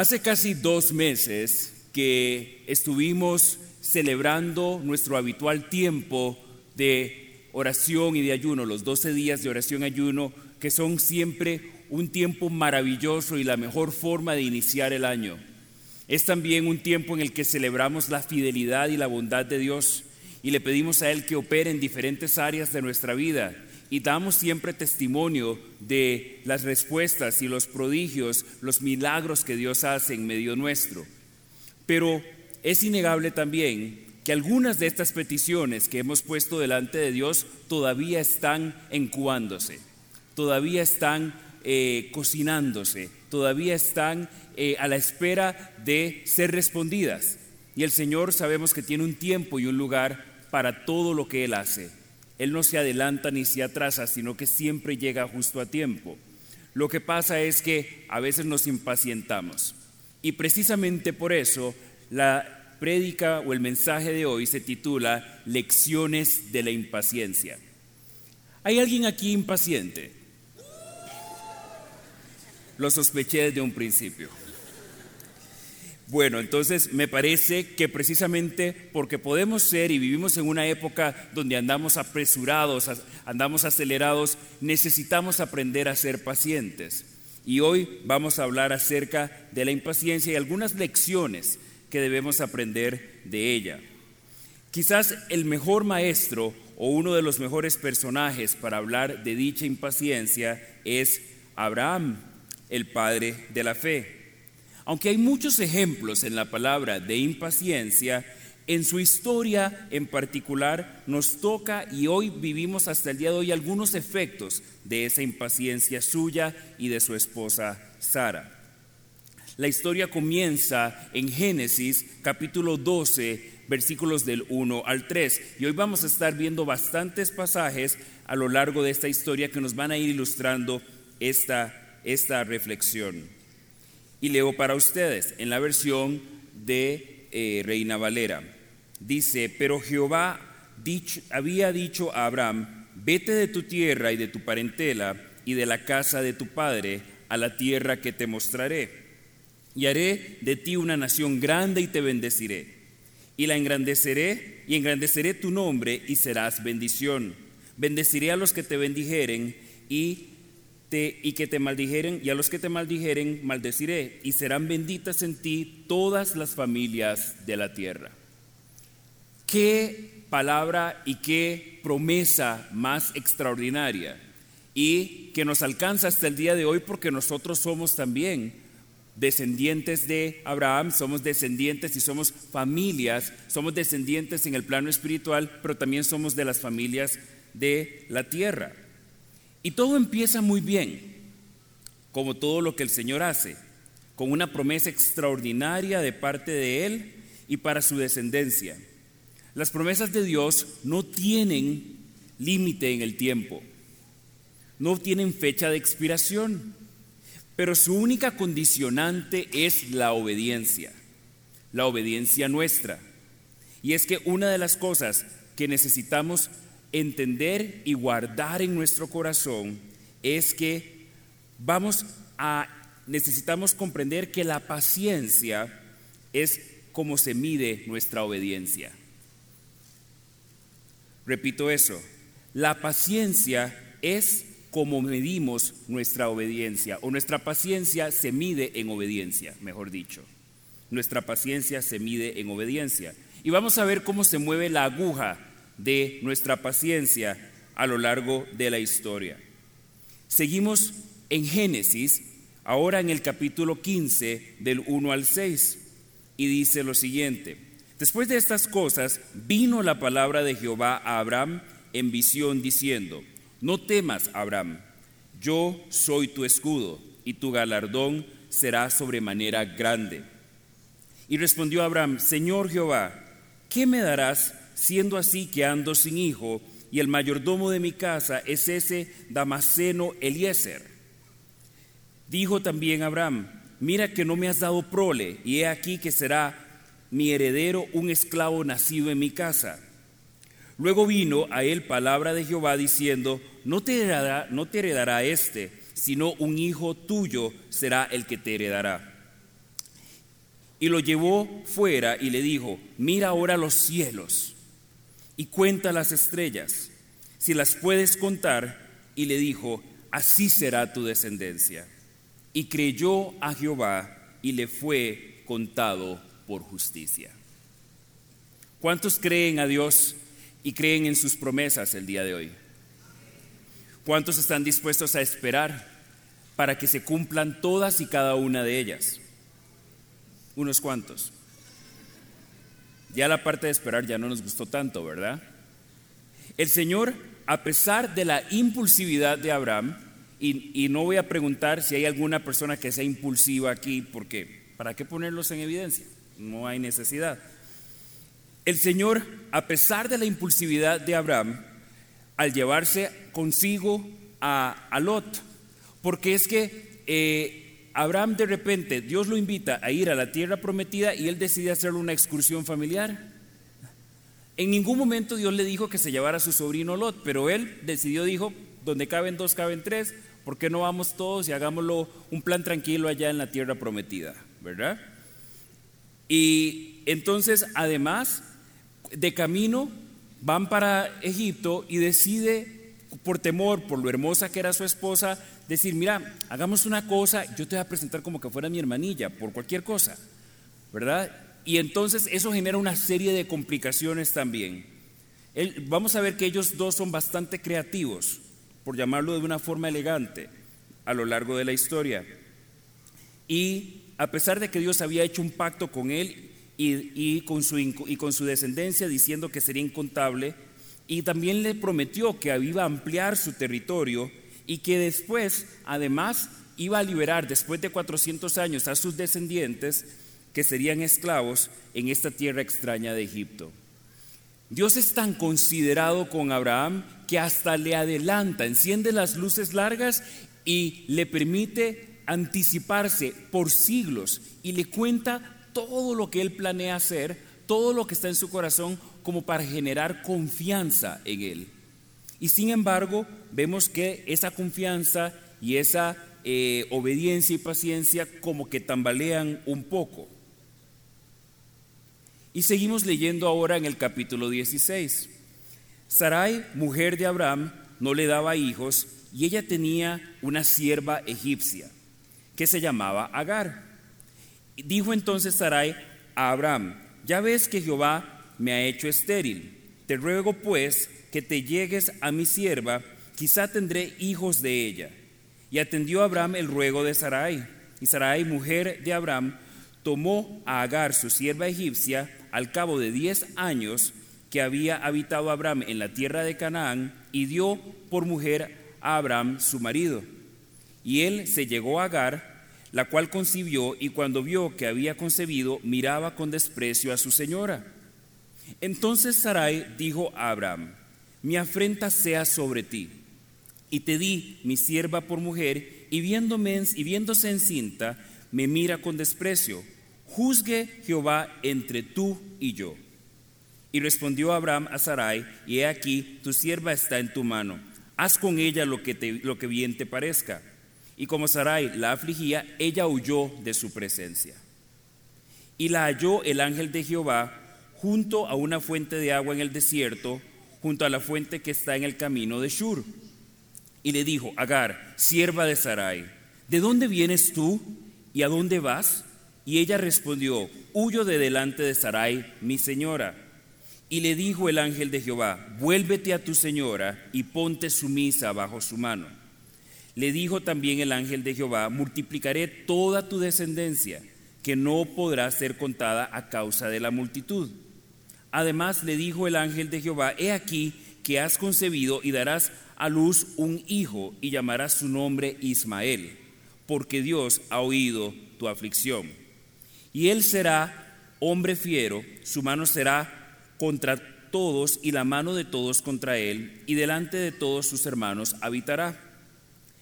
Hace casi dos meses que estuvimos celebrando nuestro habitual tiempo de oración y de ayuno, los 12 días de oración y ayuno, que son siempre un tiempo maravilloso y la mejor forma de iniciar el año. Es también un tiempo en el que celebramos la fidelidad y la bondad de Dios y le pedimos a Él que opere en diferentes áreas de nuestra vida y damos siempre testimonio de las respuestas y los prodigios, los milagros que Dios hace en medio nuestro. Pero es innegable también que algunas de estas peticiones que hemos puesto delante de Dios todavía están encubándose, todavía están eh, cocinándose, todavía están eh, a la espera de ser respondidas. Y el Señor sabemos que tiene un tiempo y un lugar para todo lo que Él hace. Él no se adelanta ni se atrasa, sino que siempre llega justo a tiempo. Lo que pasa es que a veces nos impacientamos. Y precisamente por eso la prédica o el mensaje de hoy se titula Lecciones de la impaciencia. ¿Hay alguien aquí impaciente? Lo sospeché desde un principio. Bueno, entonces me parece que precisamente porque podemos ser y vivimos en una época donde andamos apresurados, andamos acelerados, necesitamos aprender a ser pacientes. Y hoy vamos a hablar acerca de la impaciencia y algunas lecciones que debemos aprender de ella. Quizás el mejor maestro o uno de los mejores personajes para hablar de dicha impaciencia es Abraham, el padre de la fe. Aunque hay muchos ejemplos en la palabra de impaciencia, en su historia en particular nos toca y hoy vivimos hasta el día de hoy algunos efectos de esa impaciencia suya y de su esposa Sara. La historia comienza en Génesis capítulo 12, versículos del 1 al 3. Y hoy vamos a estar viendo bastantes pasajes a lo largo de esta historia que nos van a ir ilustrando esta, esta reflexión. Y leo para ustedes en la versión de eh, Reina Valera. Dice, pero Jehová había dicho a Abraham, vete de tu tierra y de tu parentela y de la casa de tu padre a la tierra que te mostraré. Y haré de ti una nación grande y te bendeciré. Y la engrandeceré y engrandeceré tu nombre y serás bendición. Bendeciré a los que te bendijeren y y que te maldijeren, y a los que te maldijeren maldeciré, y serán benditas en ti todas las familias de la tierra. Qué palabra y qué promesa más extraordinaria, y que nos alcanza hasta el día de hoy porque nosotros somos también descendientes de Abraham, somos descendientes y somos familias, somos descendientes en el plano espiritual, pero también somos de las familias de la tierra. Y todo empieza muy bien, como todo lo que el Señor hace, con una promesa extraordinaria de parte de Él y para su descendencia. Las promesas de Dios no tienen límite en el tiempo, no tienen fecha de expiración, pero su única condicionante es la obediencia, la obediencia nuestra. Y es que una de las cosas que necesitamos entender y guardar en nuestro corazón es que vamos a necesitamos comprender que la paciencia es como se mide nuestra obediencia. Repito eso, la paciencia es como medimos nuestra obediencia, o nuestra paciencia se mide en obediencia, mejor dicho. Nuestra paciencia se mide en obediencia. Y vamos a ver cómo se mueve la aguja de nuestra paciencia a lo largo de la historia. Seguimos en Génesis, ahora en el capítulo 15 del 1 al 6, y dice lo siguiente, después de estas cosas vino la palabra de Jehová a Abraham en visión diciendo, no temas, Abraham, yo soy tu escudo y tu galardón será sobremanera grande. Y respondió Abraham, Señor Jehová, ¿qué me darás siendo así que ando sin hijo, y el mayordomo de mi casa es ese Damaseno Eliezer. Dijo también Abraham, mira que no me has dado prole, y he aquí que será mi heredero un esclavo nacido en mi casa. Luego vino a él palabra de Jehová diciendo, no te heredará, no te heredará este, sino un hijo tuyo será el que te heredará. Y lo llevó fuera y le dijo, mira ahora los cielos y cuenta las estrellas, si las puedes contar. Y le dijo, así será tu descendencia. Y creyó a Jehová y le fue contado por justicia. ¿Cuántos creen a Dios y creen en sus promesas el día de hoy? ¿Cuántos están dispuestos a esperar para que se cumplan todas y cada una de ellas? Unos cuantos. Ya la parte de esperar ya no nos gustó tanto, ¿verdad? El Señor, a pesar de la impulsividad de Abraham, y, no voy a preguntar si hay alguna persona que sea impulsiva aquí, porque ¿para qué ponerlos en evidencia? No hay necesidad. El Señor, a pesar de la impulsividad de Abraham, al llevarse consigo a, Lot, porque es que eh, Abraham de repente, Dios lo invita a ir a la tierra prometida y él decide hacer una excursión familiar. En ningún momento Dios le dijo que se llevara a su sobrino Lot, pero él decidió, dijo, donde caben dos, caben tres, ¿por qué no vamos todos y hagámoslo un plan tranquilo allá en la tierra prometida? ¿Verdad? Y entonces, además, de camino van para Egipto y decide, por temor, por lo hermosa que era su esposa, decir, mira, hagamos una cosa, yo te voy a presentar como que fuera mi hermanilla, por cualquier cosa, ¿verdad? Y entonces eso genera una serie de complicaciones también. vamos a ver que ellos dos son bastante creativos, por llamarlo de una forma elegante, a lo largo de la historia. Y a pesar de que Dios había hecho un pacto con él y, con su, descendencia diciendo que sería incontable, y también le prometió que iba a ampliar su territorio y que después, además, iba a liberar después de 400 años a sus descendientes que serían esclavos en esta tierra extraña de Egipto. Dios es tan considerado con Abraham que hasta le adelanta, enciende las luces largas y le permite anticiparse por siglos y le cuenta todo lo que Él planea hacer, todo lo que está en su corazón, como para generar confianza en Él. Y sin embargo, vemos que esa confianza y esa eh, obediencia y paciencia como que tambalean un poco. Y seguimos leyendo ahora en el capítulo 16. Sarai, mujer de Abraham, no le daba hijos y ella tenía una sierva egipcia que se llamaba Agar. Dijo entonces Sarai a Abraham, ya ves que Jehová me ha hecho estéril, te ruego pues que te llegues a mi sierva, quizá tendré hijos de ella. Y atendió Abraham el ruego de Sarai. Y Sarai, mujer de Abraham, tomó a Agar, su sierva egipcia, al cabo de diez años que había habitado Abraham en la tierra de Canaán, y dio por mujer a Abraham su marido. Y él se llegó a Agar, la cual concibió y cuando vio que había concebido, miraba con desprecio a su señora. Entonces Sarai dijo a Abraham, mi afrenta sea sobre ti, y te di mi sierva por mujer, y, viéndome, viéndose encinta, me mira con desprecio. Juzgue Jehová entre tú y yo. Y respondió Abraham a Sarai, y he aquí, tu sierva está en tu mano, haz con ella lo que bien te parezca. Y como Sarai la afligía, ella huyó de su presencia. Y la halló el ángel de Jehová junto a una fuente de agua en el desierto, junto a la fuente que está en el camino de Shur. Y le dijo, Agar, sierva de Sarai, ¿de dónde vienes tú y a dónde vas? Y ella respondió, huyo de delante de Sarai, mi señora. Y le dijo el ángel de Jehová, vuélvete a tu señora y ponte sumisa bajo su mano. Le dijo también el ángel de Jehová, multiplicaré toda tu descendencia, que no podrá ser contada a causa de la multitud. Además le dijo el ángel de Jehová, he aquí que has concebido y darás a luz un hijo y llamarás su nombre Ismael, porque Dios ha oído tu aflicción. Y él será hombre fiero, su mano será contra todos y la mano de todos contra él, y delante de todos sus hermanos habitará.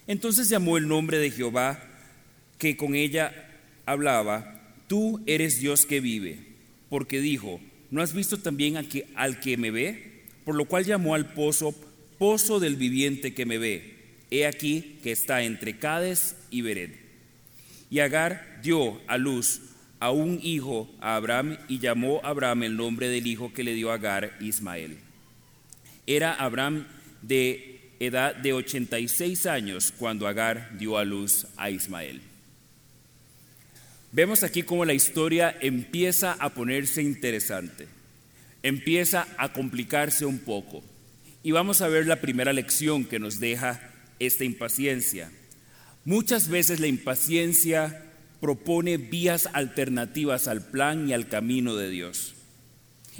Entonces llamó el nombre de Jehová que con ella hablaba, tú eres Dios que vive, porque dijo, ¿no has visto también al que me ve? Por lo cual llamó al pozo, pozo del viviente que me ve. He aquí que está entre Cades y Bered. Y Agar dio a luz a un hijo a Abraham y llamó a Abraham el nombre del hijo que le dio Agar, Ismael. Era Abraham de edad de 86 años cuando Agar dio a luz a Ismael. Vemos aquí cómo la historia empieza a ponerse interesante, empieza a complicarse un poco. Y vamos a ver la primera lección que nos deja esta impaciencia. Muchas veces la impaciencia propone vías alternativas al plan y al camino de Dios.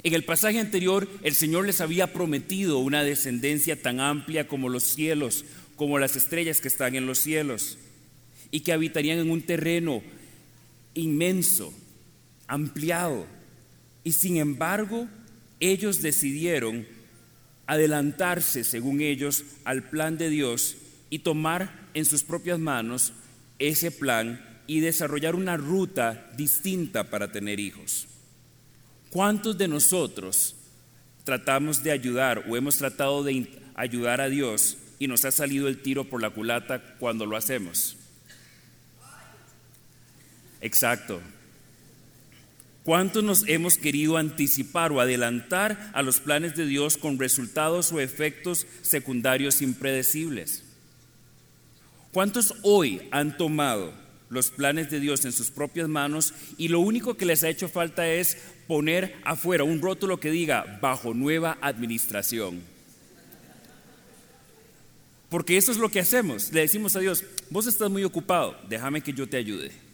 En el pasaje anterior, el Señor les había prometido una descendencia tan amplia como los cielos, como las estrellas que están en los cielos, y que habitarían en un terreno inmenso, ampliado. Y sin embargo, ellos decidieron adelantarse, según ellos, al plan de Dios y tomar en sus propias manos ese plan y desarrollar una ruta distinta para tener hijos. ¿Cuántos de nosotros tratamos de ayudar o hemos tratado de ayudar a Dios y nos ha salido el tiro por la culata cuando lo hacemos? Exacto. ¿Cuántos nos hemos querido anticipar o adelantar a los planes de Dios con resultados o efectos secundarios impredecibles? ¿Cuántos hoy han tomado los planes de Dios en sus propias manos y lo único que les ha hecho falta es poner afuera un rótulo que diga bajo nueva administración? Porque eso es lo que hacemos. Le decimos a Dios, vos estás muy ocupado, déjame que yo te ayude.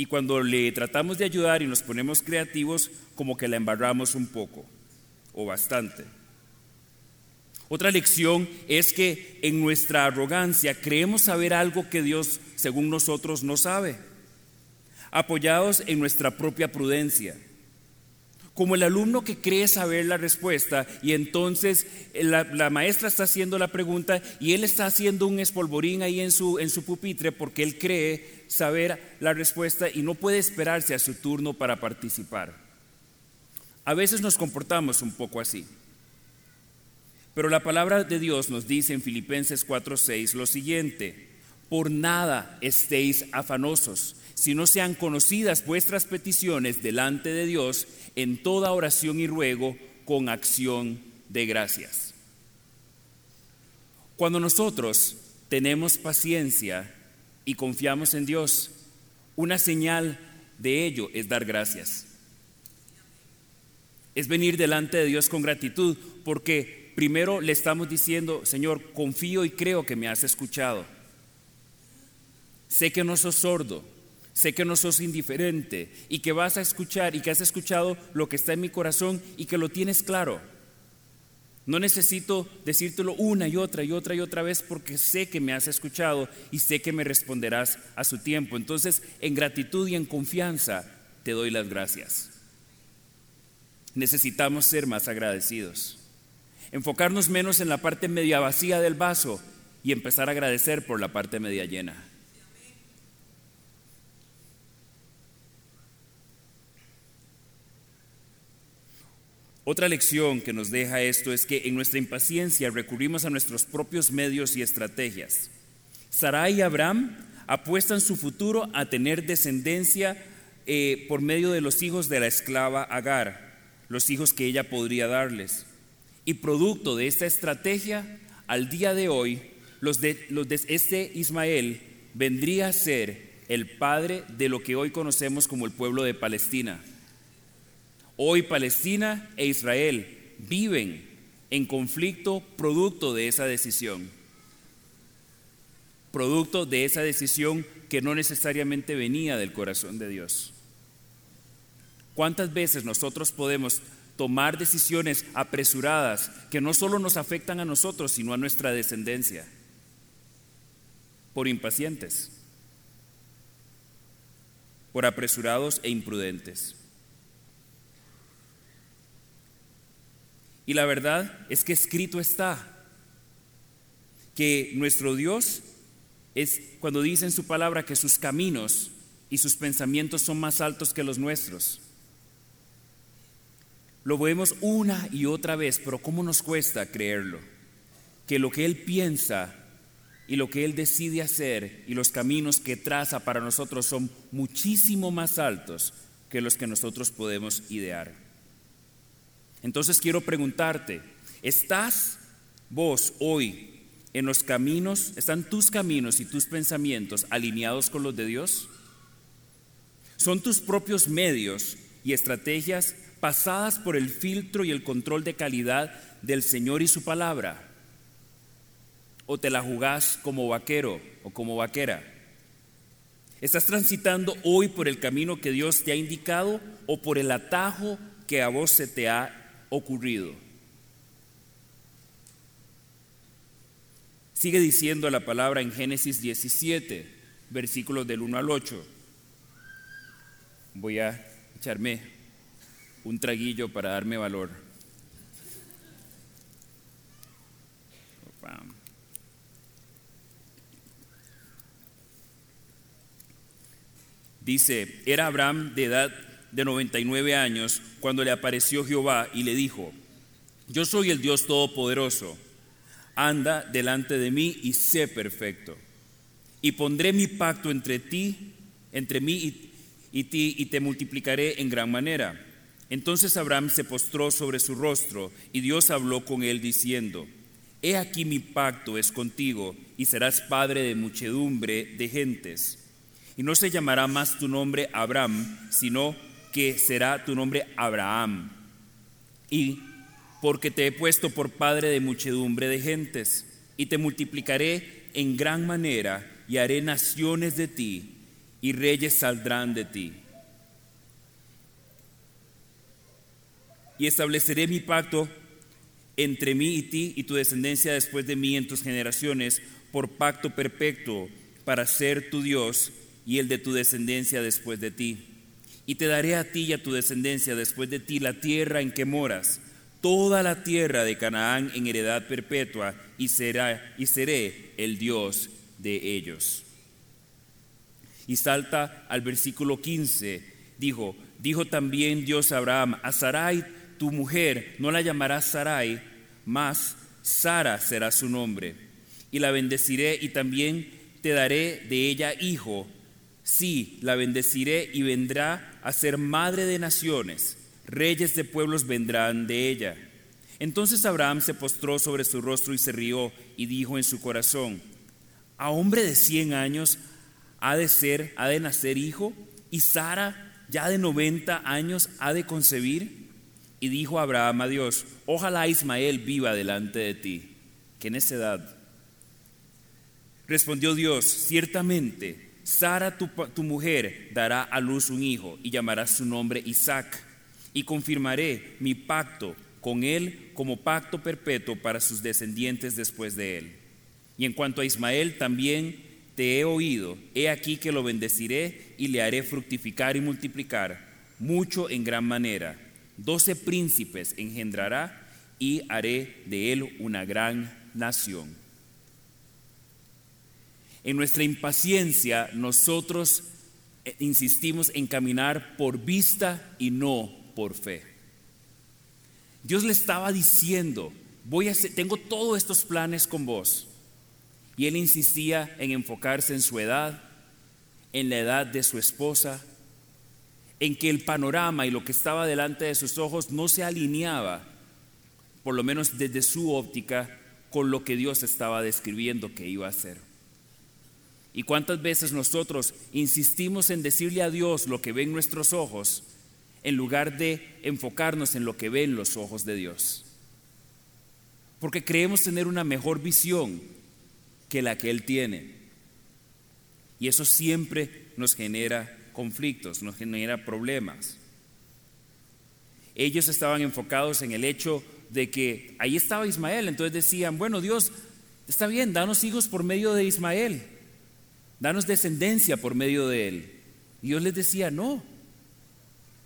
Y cuando le tratamos de ayudar y nos ponemos creativos, como que la embarramos un poco o bastante. Otra lección es que en nuestra arrogancia creemos saber algo que Dios, según nosotros, no sabe, apoyados en nuestra propia prudencia como el alumno que cree saber la respuesta y entonces la, maestra está haciendo la pregunta y él está haciendo un espolvorín ahí en su, en su pupitre porque él cree saber la respuesta y no puede esperarse a su turno para participar. A veces nos comportamos un poco así. Pero la palabra de Dios nos dice en Filipenses 4:6 lo siguiente, por nada estéis afanosos si no sean conocidas vuestras peticiones delante de Dios en toda oración y ruego con acción de gracias. Cuando nosotros tenemos paciencia y confiamos en Dios, una señal de ello es dar gracias. Es venir delante de Dios con gratitud, porque primero le estamos diciendo, Señor, confío y creo que me has escuchado. Sé que no sos sordo, Sé que no sos indiferente y que vas a escuchar y que has escuchado lo que está en mi corazón y que lo tienes claro. No necesito decírtelo una y otra y otra y otra vez porque sé que me has escuchado y sé que me responderás a su tiempo. Entonces, en gratitud y en confianza, te doy las gracias. Necesitamos ser más agradecidos. Enfocarnos menos en la parte media vacía del vaso y empezar a agradecer por la parte media llena. Otra lección que nos deja esto es que en nuestra impaciencia recurrimos a nuestros propios medios y estrategias. Sarai y Abraham apuestan su futuro a tener descendencia eh, por medio de los hijos de la esclava Agar, los hijos que ella podría darles. Y producto de esta estrategia, al día de hoy, los de, este Ismael vendría a ser el padre de lo que hoy conocemos como el pueblo de Palestina. Hoy Palestina e Israel viven en conflicto producto de esa decisión. Producto de esa decisión que no necesariamente venía del corazón de Dios. ¿Cuántas veces nosotros podemos tomar decisiones apresuradas que no solo nos afectan a nosotros, sino a nuestra descendencia? Por impacientes, por apresurados e imprudentes. Y la verdad es que escrito está que nuestro Dios es cuando dice en su palabra que sus caminos y sus pensamientos son más altos que los nuestros. Lo vemos una y otra vez, pero ¿cómo nos cuesta creerlo? Que lo que Él piensa y lo que Él decide hacer y los caminos que traza para nosotros son muchísimo más altos que los que nosotros podemos idear. Entonces quiero preguntarte, ¿estás vos hoy en los caminos, están tus caminos y tus pensamientos alineados con los de Dios? ¿Son tus propios medios y estrategias pasadas por el filtro y el control de calidad del Señor y su palabra? ¿O te la jugás como vaquero o como vaquera? ¿Estás transitando hoy por el camino que Dios te ha indicado o por el atajo que a vos se te ha ocurrido? Sigue diciendo la palabra en Génesis 17, versículos del 1 al 8. Voy a echarme un traguillo para darme valor. Dice, era Abraham de edad de 99 años cuando le apareció Jehová y le dijo, yo soy el Dios Todopoderoso anda delante de mí y sé perfecto. Y pondré mi pacto entre ti, entre mí y, y ti, y te multiplicaré en gran manera. Entonces Abraham se postró sobre su rostro, y Dios habló con él diciendo, He aquí mi pacto es contigo, y serás padre de muchedumbre de gentes. Y no se llamará más tu nombre Abraham, sino que será tu nombre Abraham. Y porque te he puesto por padre de muchedumbre de gentes, y te multiplicaré en gran manera, y haré naciones de ti, y reyes saldrán de ti. Y estableceré mi pacto entre mí y ti y tu descendencia después de mí en tus generaciones, por pacto perpetuo, para ser tu Dios y el de tu descendencia después de ti. Y te daré a ti y a tu descendencia después de ti la tierra en que moras toda la tierra de Canaán en heredad perpetua y, será, y seré el Dios de ellos. Y salta al versículo 15, dijo, dijo también Dios a Abraham, a Sarai tu mujer no la llamarás Sarai, mas Sara será su nombre. Y la bendeciré y también te daré de ella hijo. Sí, la bendeciré y vendrá a ser madre de naciones reyes de pueblos vendrán de ella. Entonces Abraham se postró sobre su rostro y se rió y dijo en su corazón, ¿a hombre de cien años ha de ser, ha de nacer hijo? ¿Y Sara ya de noventa años ha de concebir? Y dijo Abraham a Dios, ojalá Ismael viva delante de ti. ¡Qué necedad! Respondió Dios, ciertamente, Sara tu, mujer dará a luz un hijo y llamará su nombre Isaac y confirmaré mi pacto con él como pacto perpetuo para sus descendientes después de él. Y en cuanto a Ismael, también te he oído, he aquí que lo bendeciré y le haré fructificar y multiplicar mucho en gran manera. Doce príncipes engendrará y haré de él una gran nación. En nuestra impaciencia nosotros eh, insistimos en caminar por vista y no por fe. Dios le estaba diciendo, voy a tengo todos estos planes con vos. Y él insistía en enfocarse en su edad, en la edad de su esposa, en que el panorama y lo que estaba delante de sus ojos no se alineaba, por lo menos desde su óptica, con lo que Dios estaba describiendo que iba a hacer. ¿Y cuántas veces nosotros insistimos en decirle a Dios lo que ven nuestros ojos en lugar de enfocarnos en lo que ven los ojos de Dios. Porque creemos tener una mejor visión que la que Él tiene. Y eso siempre nos genera conflictos, nos genera problemas. Ellos estaban enfocados en el hecho de que ahí estaba Ismael, entonces decían, bueno Dios, está bien, danos hijos por medio de Ismael, danos descendencia por medio de él. Y Dios les decía, no,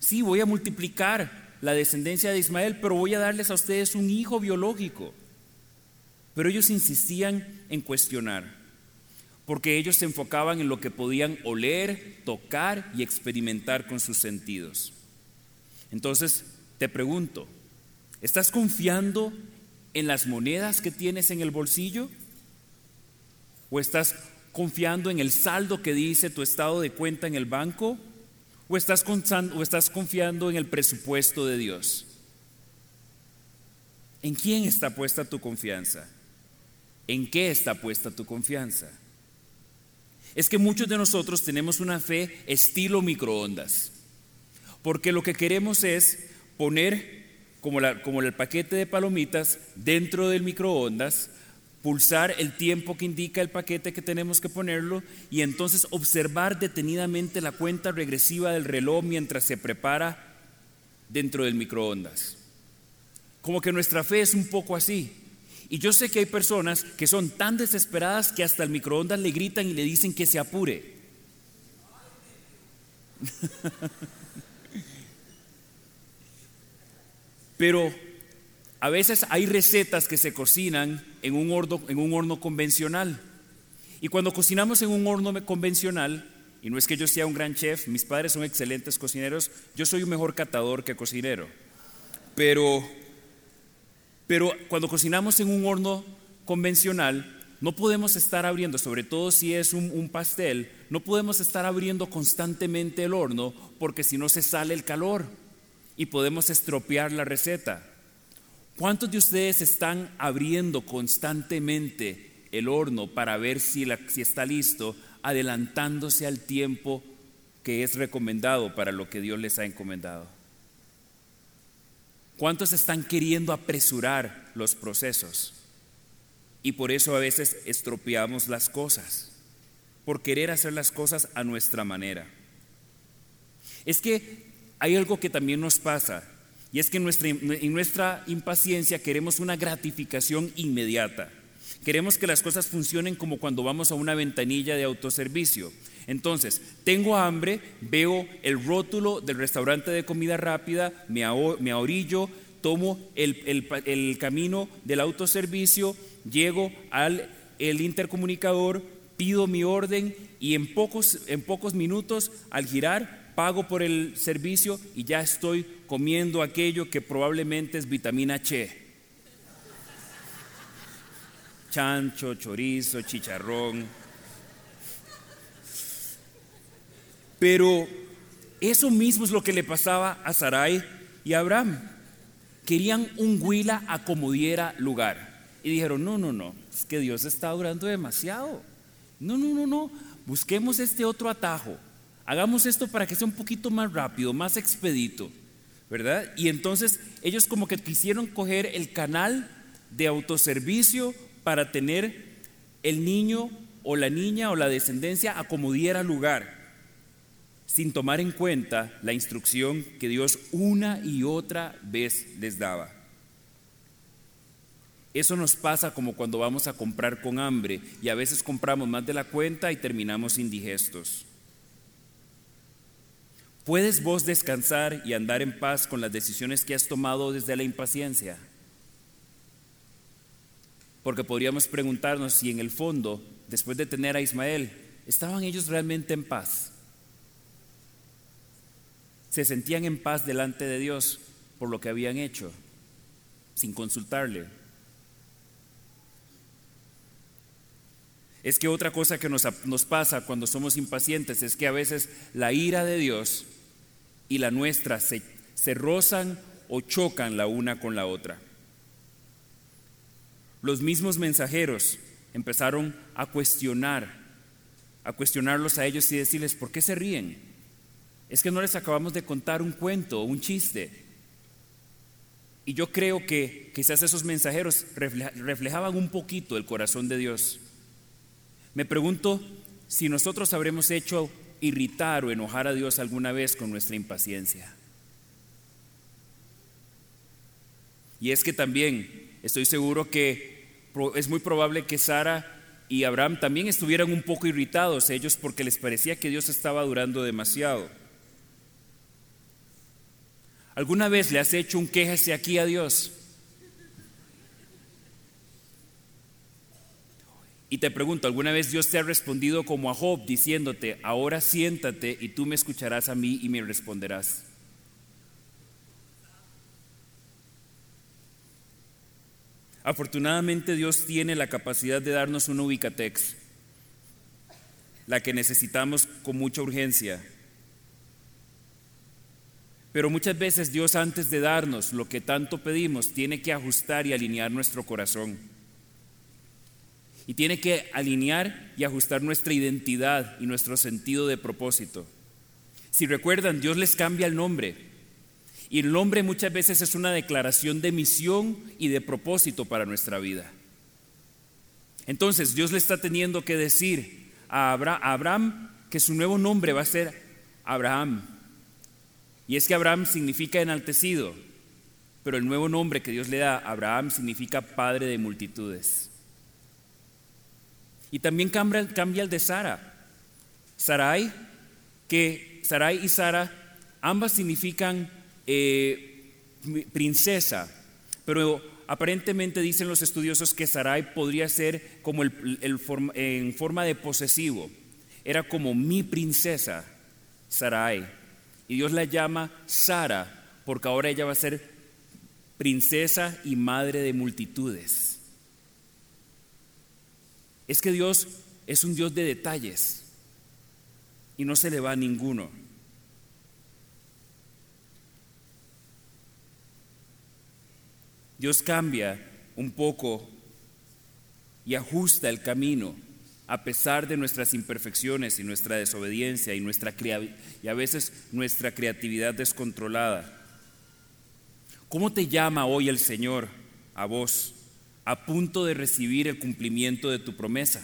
Sí, voy a multiplicar la descendencia de Ismael, pero voy a darles a ustedes un hijo biológico. Pero ellos insistían en cuestionar, porque ellos se enfocaban en lo que podían oler, tocar y experimentar con sus sentidos. Entonces, te pregunto, ¿estás confiando en las monedas que tienes en el bolsillo? ¿O estás confiando en el saldo que dice tu estado de cuenta en el banco? ¿O estás, o estás confiando en el presupuesto de Dios? ¿En quién está puesta tu confianza? ¿En qué está puesta tu confianza? Es que muchos de nosotros tenemos una fe estilo microondas, porque lo que queremos es poner como, como el paquete de palomitas dentro del microondas, pulsar el tiempo que indica el paquete que tenemos que ponerlo y entonces observar detenidamente la cuenta regresiva del reloj mientras se prepara dentro del microondas. Como que nuestra fe es un poco así. Y yo sé que hay personas que son tan desesperadas que hasta el microondas le gritan y le dicen que se apure. Pero a veces hay recetas que se cocinan en un horno, en un horno convencional. Y cuando cocinamos en un horno convencional, y no es que yo sea un gran chef, mis padres son excelentes cocineros, yo soy un mejor catador que cocinero. Pero pero cuando cocinamos en un horno convencional, no podemos estar abriendo, sobre todo si es un, pastel, no podemos estar abriendo constantemente el horno porque si no se sale el calor y podemos estropear la receta. ¿Cuántos de ustedes están abriendo constantemente el horno para ver si, está listo, adelantándose al tiempo que es recomendado para lo que Dios les ha encomendado? ¿Cuántos están queriendo apresurar los procesos? Y por eso a veces estropeamos las cosas, por querer hacer las cosas a nuestra manera. Es que hay algo que también nos pasa, y es que en nuestra, en nuestra impaciencia queremos una gratificación inmediata. Queremos que las cosas funcionen como cuando vamos a una ventanilla de autoservicio. Entonces, tengo hambre, veo el rótulo del restaurante de comida rápida, me, ahorillo, tomo el, camino del autoservicio, llego al intercomunicador, pido mi orden y en pocos, en pocos minutos al girar pago por el servicio y ya estoy comiendo aquello que probablemente es vitamina Che. Chancho, chorizo, chicharrón Pero eso mismo es lo que le pasaba a Sarai y a Abraham. Querían un huila a como diera lugar. Y dijeron, no, no, no, es que Dios está durando demasiado. No, no, no, no, busquemos este otro atajo. Hagamos esto para que sea un poquito más rápido, más expedito, ¿verdad? Y entonces ellos como que quisieron coger el canal de autoservicio para tener el niño o la niña o la descendencia a como diera lugar sin tomar en cuenta la instrucción que Dios una y otra vez les daba. Eso nos pasa como cuando vamos a comprar con hambre y a veces compramos más de la cuenta y terminamos indigestos. ¿Puedes vos descansar y andar en paz con las decisiones que has tomado desde la impaciencia? Porque podríamos preguntarnos si en el fondo, después de tener a Ismael, ¿estaban ellos realmente en paz? se sentían en paz delante de Dios por lo que habían hecho, sin consultarle. Es que otra cosa que nos, pasa cuando somos impacientes es que a veces la ira de Dios y la nuestra se, se rozan o chocan la una con la otra. Los mismos mensajeros empezaron a cuestionar, a cuestionarlos a ellos y decirles, ¿por qué se ríen? es que no les acabamos de contar un cuento, un chiste. Y yo creo que quizás esos mensajeros reflejaban un poquito el corazón de Dios. Me pregunto si nosotros habremos hecho irritar o enojar a Dios alguna vez con nuestra impaciencia. Y es que también estoy seguro que es muy probable que Sara y Abraham también estuvieran un poco irritados ellos porque les parecía que Dios estaba durando demasiado. ¿Alguna vez le has hecho un quejese aquí a Dios? Y te pregunto, ¿alguna vez Dios te ha respondido como a Job diciéndote, ahora siéntate y tú me escucharás a mí y me responderás? Afortunadamente Dios tiene la capacidad de darnos un ubicatex la que necesitamos con mucha urgencia. Pero muchas veces Dios antes de darnos lo que tanto pedimos tiene que ajustar y alinear nuestro corazón. Y tiene que alinear y ajustar nuestra identidad y nuestro sentido de propósito. Si recuerdan, Dios les cambia el nombre. Y el nombre muchas veces es una declaración de misión y de propósito para nuestra vida. Entonces Dios le está teniendo que decir a Abraham que su nuevo nombre va a ser Abraham y es que Abraham significa enaltecido, pero el nuevo nombre que Dios le da a Abraham significa padre de multitudes. Y también cambia, el de Sara. Sarai, que Sarai y Sara ambas significan eh, princesa, pero aparentemente dicen los estudiosos que Sarai podría ser como en forma de posesivo. Era como mi princesa, Sarai. Y Dios la llama Sara, porque ahora ella va a ser princesa y madre de multitudes. Es que Dios es un Dios de detalles y no se le va a ninguno. Dios cambia un poco y ajusta el camino a pesar de nuestras imperfecciones y nuestra desobediencia y, nuestra, y a veces nuestra creatividad descontrolada. ¿Cómo te llama hoy el Señor a vos, a punto de recibir el cumplimiento de tu promesa?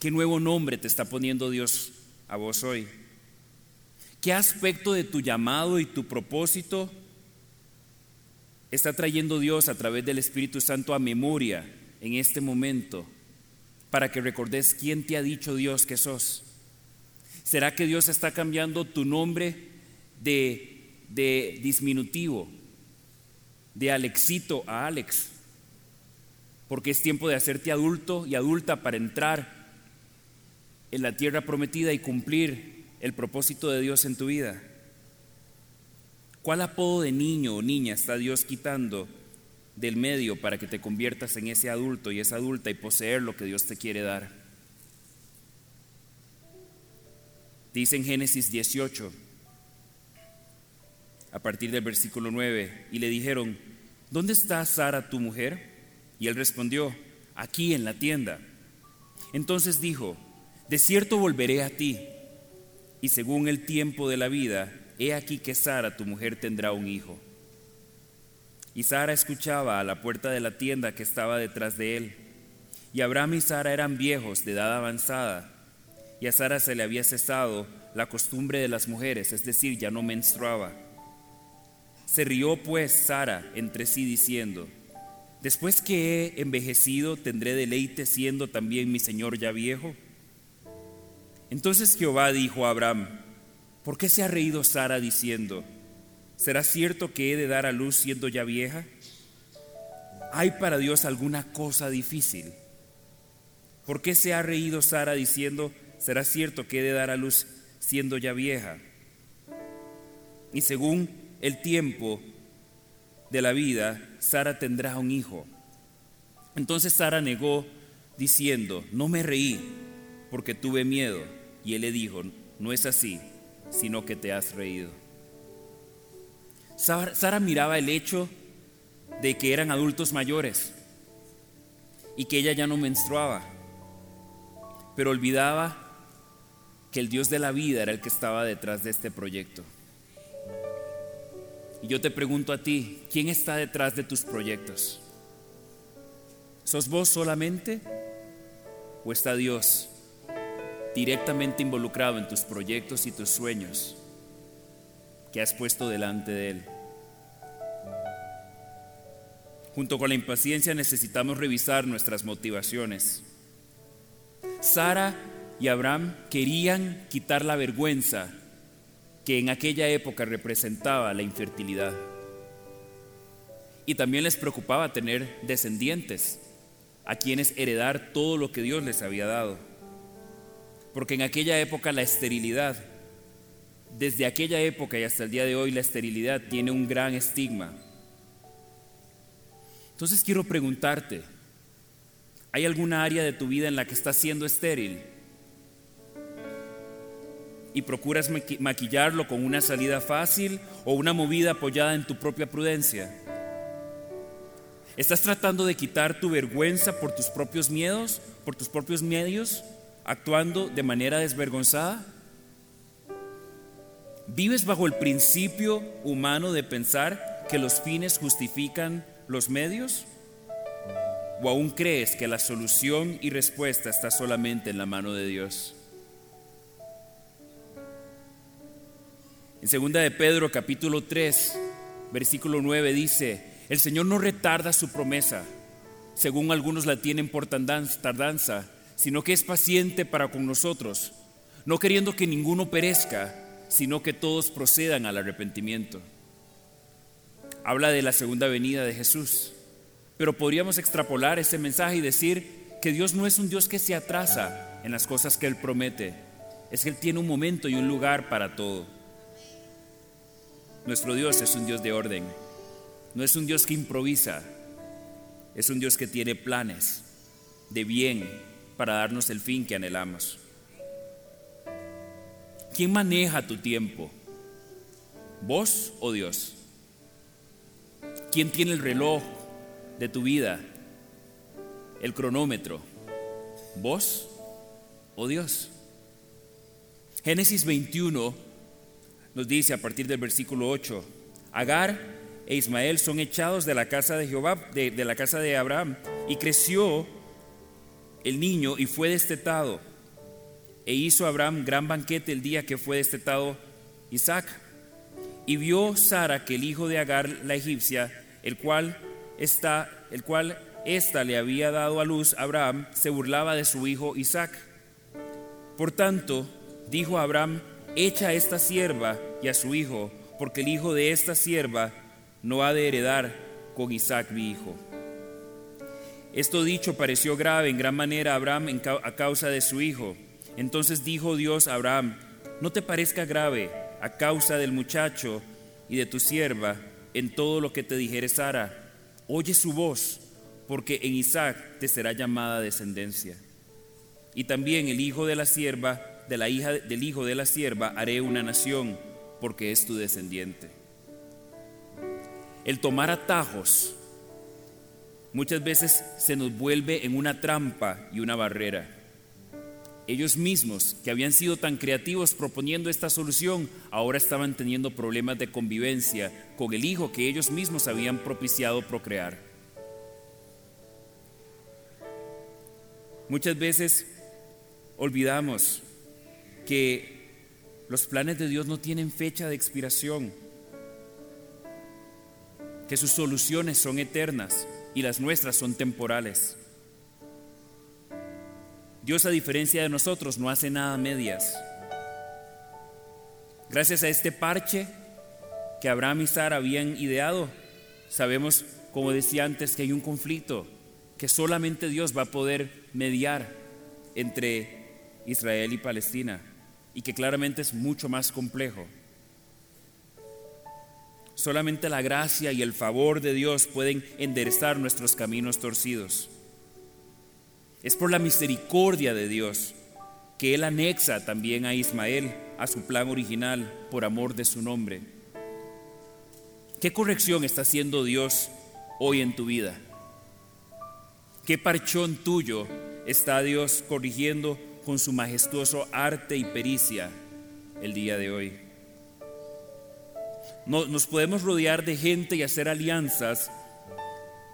¿Qué nuevo nombre te está poniendo Dios a vos hoy? ¿Qué aspecto de tu llamado y tu propósito está trayendo Dios a través del Espíritu Santo a memoria en este momento? para que recordes quién te ha dicho Dios que sos? ¿Será que Dios está cambiando tu nombre de, de disminutivo, de Alexito a Alex? Porque es tiempo de hacerte adulto y adulta para entrar en la tierra prometida y cumplir el propósito de Dios en tu vida. ¿Cuál apodo de niño o niña está Dios quitando del medio para que te conviertas en ese adulto y esa adulta y poseer lo que Dios te quiere dar. Dice en Génesis 18, a partir del versículo 9, y le dijeron, ¿dónde está Sara tu mujer? Y él respondió, aquí en la tienda. Entonces dijo, de cierto volveré a ti, y según el tiempo de la vida, he aquí que Sara tu mujer tendrá un hijo. Y Sara escuchaba a la puerta de la tienda que estaba detrás de él. Y Abraham y Sara eran viejos de edad avanzada. Y a Sara se le había cesado la costumbre de las mujeres, es decir, ya no menstruaba. Se rió pues Sara entre sí diciendo, Después que he envejecido, tendré deleite siendo también mi Señor ya viejo. Entonces Jehová dijo a Abraham, ¿por qué se ha reído Sara diciendo, ¿Será cierto que he de dar a luz siendo ya vieja? ¿Hay para Dios alguna cosa difícil? ¿Por qué se ha reído Sara diciendo, ¿será cierto que he de dar a luz siendo ya vieja? Y según el tiempo de la vida, Sara tendrá un hijo. Entonces Sara negó diciendo, no me reí porque tuve miedo. Y él le dijo, no es así, sino que te has reído. Sara miraba el hecho de que eran adultos mayores y que ella ya no menstruaba, pero olvidaba que el Dios de la vida era el que estaba detrás de este proyecto. Y yo te pregunto a ti, ¿quién está detrás de tus proyectos? ¿Sos vos solamente o está Dios directamente involucrado en tus proyectos y tus sueños? que has puesto delante de Él. Junto con la impaciencia necesitamos revisar nuestras motivaciones. Sara y Abraham querían quitar la vergüenza que en aquella época representaba la infertilidad. Y también les preocupaba tener descendientes a quienes heredar todo lo que Dios les había dado. Porque en aquella época la esterilidad desde aquella época y hasta el día de hoy la esterilidad tiene un gran estigma. Entonces quiero preguntarte, ¿hay alguna área de tu vida en la que estás siendo estéril? Y procuras maquillarlo con una salida fácil o una movida apoyada en tu propia prudencia? ¿Estás tratando de quitar tu vergüenza por tus propios miedos, por tus propios medios, actuando de manera desvergonzada? ¿Vives bajo el principio humano de pensar que los fines justifican los medios? ¿O aún crees que la solución y respuesta está solamente en la mano de Dios? En segunda de Pedro capítulo 3, versículo 9 dice, el Señor no retarda su promesa, según algunos la tienen por tardanza, sino que es paciente para con nosotros, no queriendo que ninguno perezca, sino que todos procedan al arrepentimiento. Habla de la segunda venida de Jesús, pero podríamos extrapolar ese mensaje y decir que Dios no es un Dios que se atrasa en las cosas que Él promete, es que Él tiene un momento y un lugar para todo. Nuestro Dios es un Dios de orden, no es un Dios que improvisa, es un Dios que tiene planes de bien para darnos el fin que anhelamos. ¿Quién maneja tu tiempo? ¿Vos o Dios? ¿Quién tiene el reloj de tu vida? ¿El cronómetro? ¿Vos o Dios? Génesis 21 nos dice a partir del versículo 8, Agar e Ismael son echados de la casa de Jehová, de, la casa de Abraham, y creció el niño y fue destetado e hizo Abraham gran banquete el día que fue destetado Isaac. Y vio Sara que el hijo de Agar la egipcia, el cual está, el cual ésta le había dado a luz a Abraham, se burlaba de su hijo Isaac. Por tanto, dijo Abraham, echa a esta sierva y a su hijo, porque el hijo de esta sierva no ha de heredar con Isaac mi hijo. Esto dicho pareció grave en gran manera a Abraham a causa de su hijo. Entonces dijo Dios a Abraham, no te parezca grave a causa del muchacho y de tu sierva en todo lo que te dijere Sara. Oye su voz, porque en Isaac te será llamada descendencia. Y también el hijo de la sierva, de la hija del hijo de la sierva, haré una nación, porque es tu descendiente. El tomar atajos muchas veces se nos vuelve en una trampa y una barrera. Ellos mismos, que habían sido tan creativos proponiendo esta solución, ahora estaban teniendo problemas de convivencia con el hijo que ellos mismos habían propiciado procrear. Muchas veces olvidamos que los planes de Dios no tienen fecha de expiración, que sus soluciones son eternas y las nuestras son temporales. Dios a diferencia de nosotros no hace nada a medias. Gracias a este parche que Abraham y Sara habían ideado, sabemos, como decía antes, que hay un conflicto que solamente Dios va a poder mediar entre Israel y Palestina y que claramente es mucho más complejo. Solamente la gracia y el favor de Dios pueden enderezar nuestros caminos torcidos. Es por la misericordia de Dios que Él anexa también a Ismael a su plan original por amor de su nombre. ¿Qué corrección está haciendo Dios hoy en tu vida? ¿Qué parchón tuyo está Dios corrigiendo con su majestuoso arte y pericia el día de hoy? Nos podemos rodear de gente y hacer alianzas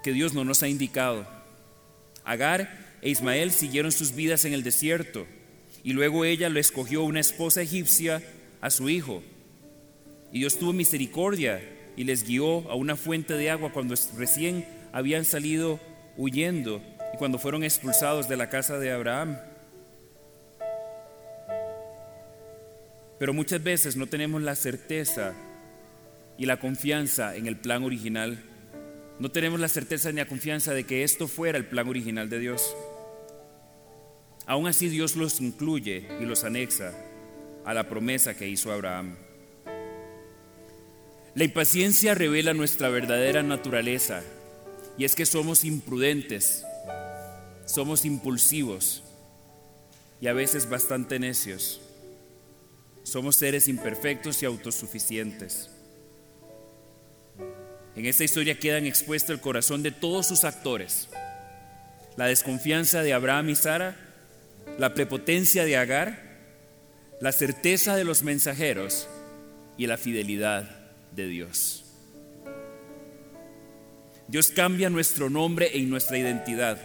que Dios no nos ha indicado. Agar e Ismael siguieron sus vidas en el desierto, y luego ella le escogió una esposa egipcia a su hijo. Y Dios tuvo misericordia y les guió a una fuente de agua cuando recién habían salido huyendo y cuando fueron expulsados de la casa de Abraham. Pero muchas veces no tenemos la certeza y la confianza en el plan original. No tenemos la certeza ni la confianza de que esto fuera el plan original de Dios. Aún así Dios los incluye y los anexa a la promesa que hizo Abraham. La impaciencia revela nuestra verdadera naturaleza y es que somos imprudentes, somos impulsivos y a veces bastante necios. Somos seres imperfectos y autosuficientes. En esta historia quedan expuestos el corazón de todos sus actores. La desconfianza de Abraham y Sara, la prepotencia de Agar, la certeza de los mensajeros y la fidelidad de Dios. Dios cambia nuestro nombre y nuestra identidad,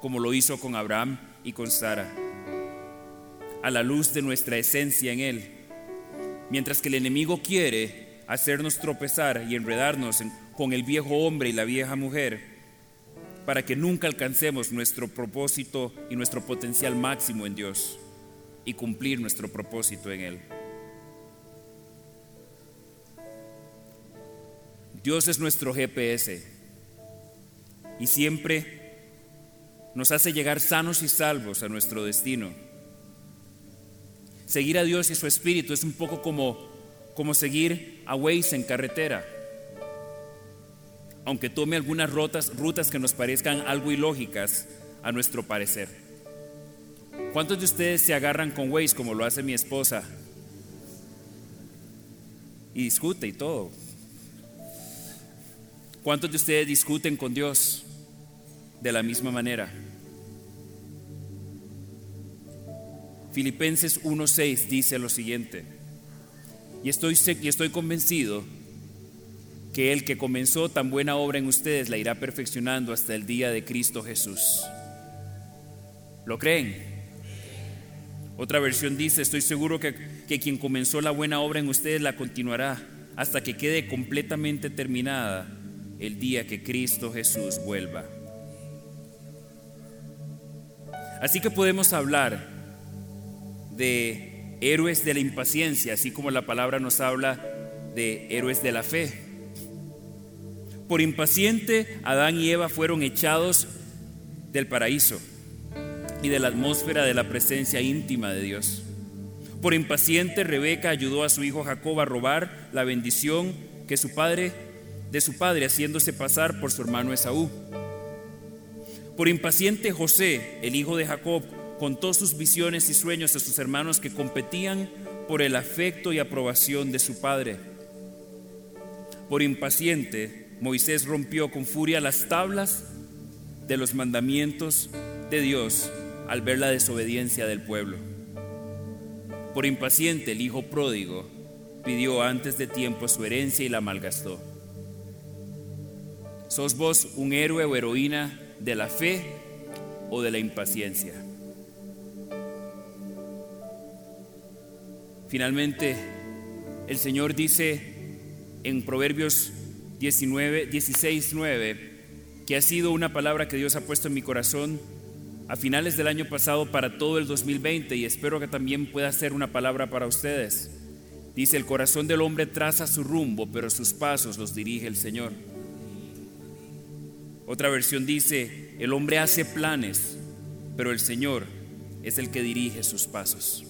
como lo hizo con Abraham y con Sara, a la luz de nuestra esencia en Él. Mientras que el enemigo quiere hacernos tropezar y enredarnos con el viejo hombre y la vieja mujer, para que nunca alcancemos nuestro propósito y nuestro potencial máximo en Dios y cumplir nuestro propósito en Él. Dios es nuestro GPS y siempre nos hace llegar sanos y salvos a nuestro destino. Seguir a Dios y su Espíritu es un poco como, como seguir a Waze en carretera. Aunque tome algunas rutas, rutas que nos parezcan algo ilógicas a nuestro parecer. ¿Cuántos de ustedes se agarran con Waze como lo hace mi esposa? Y discute y todo. ¿Cuántos de ustedes discuten con Dios? de la misma manera. Filipenses 1.6 dice lo siguiente, y estoy, y estoy convencido que el que comenzó tan buena obra en ustedes la irá perfeccionando hasta el día de Cristo Jesús. ¿Lo creen? Otra versión dice, estoy seguro que, que quien comenzó la buena obra en ustedes la continuará hasta que quede completamente terminada el día que Cristo Jesús vuelva. Así que podemos hablar de héroes de la impaciencia, así como la palabra nos habla de héroes de la fe. Por impaciente, Adán y Eva fueron echados del paraíso y de la atmósfera de la presencia íntima de Dios. Por impaciente, Rebeca ayudó a su hijo Jacob a robar la bendición que su padre de su padre haciéndose pasar por su hermano Esaú. Por impaciente José, el hijo de Jacob, contó sus visiones y sueños a sus hermanos que competían por el afecto y aprobación de su padre. Por impaciente, Moisés rompió con furia las tablas de los mandamientos de Dios al ver la desobediencia del pueblo. Por impaciente, el hijo pródigo pidió antes de tiempo su herencia y la malgastó. ¿Sos vos un héroe o heroína de la fe o de la impaciencia. Finalmente, el Señor dice en Proverbios 19, 16, 9, que ha sido una palabra que Dios ha puesto en mi corazón a finales del año pasado para todo el 2020 y espero que también pueda ser una palabra para ustedes. Dice, el corazón del hombre traza su rumbo, pero sus pasos los dirige el Señor. Otra versión dice, el hombre hace planes, pero el Señor es el que dirige sus pasos.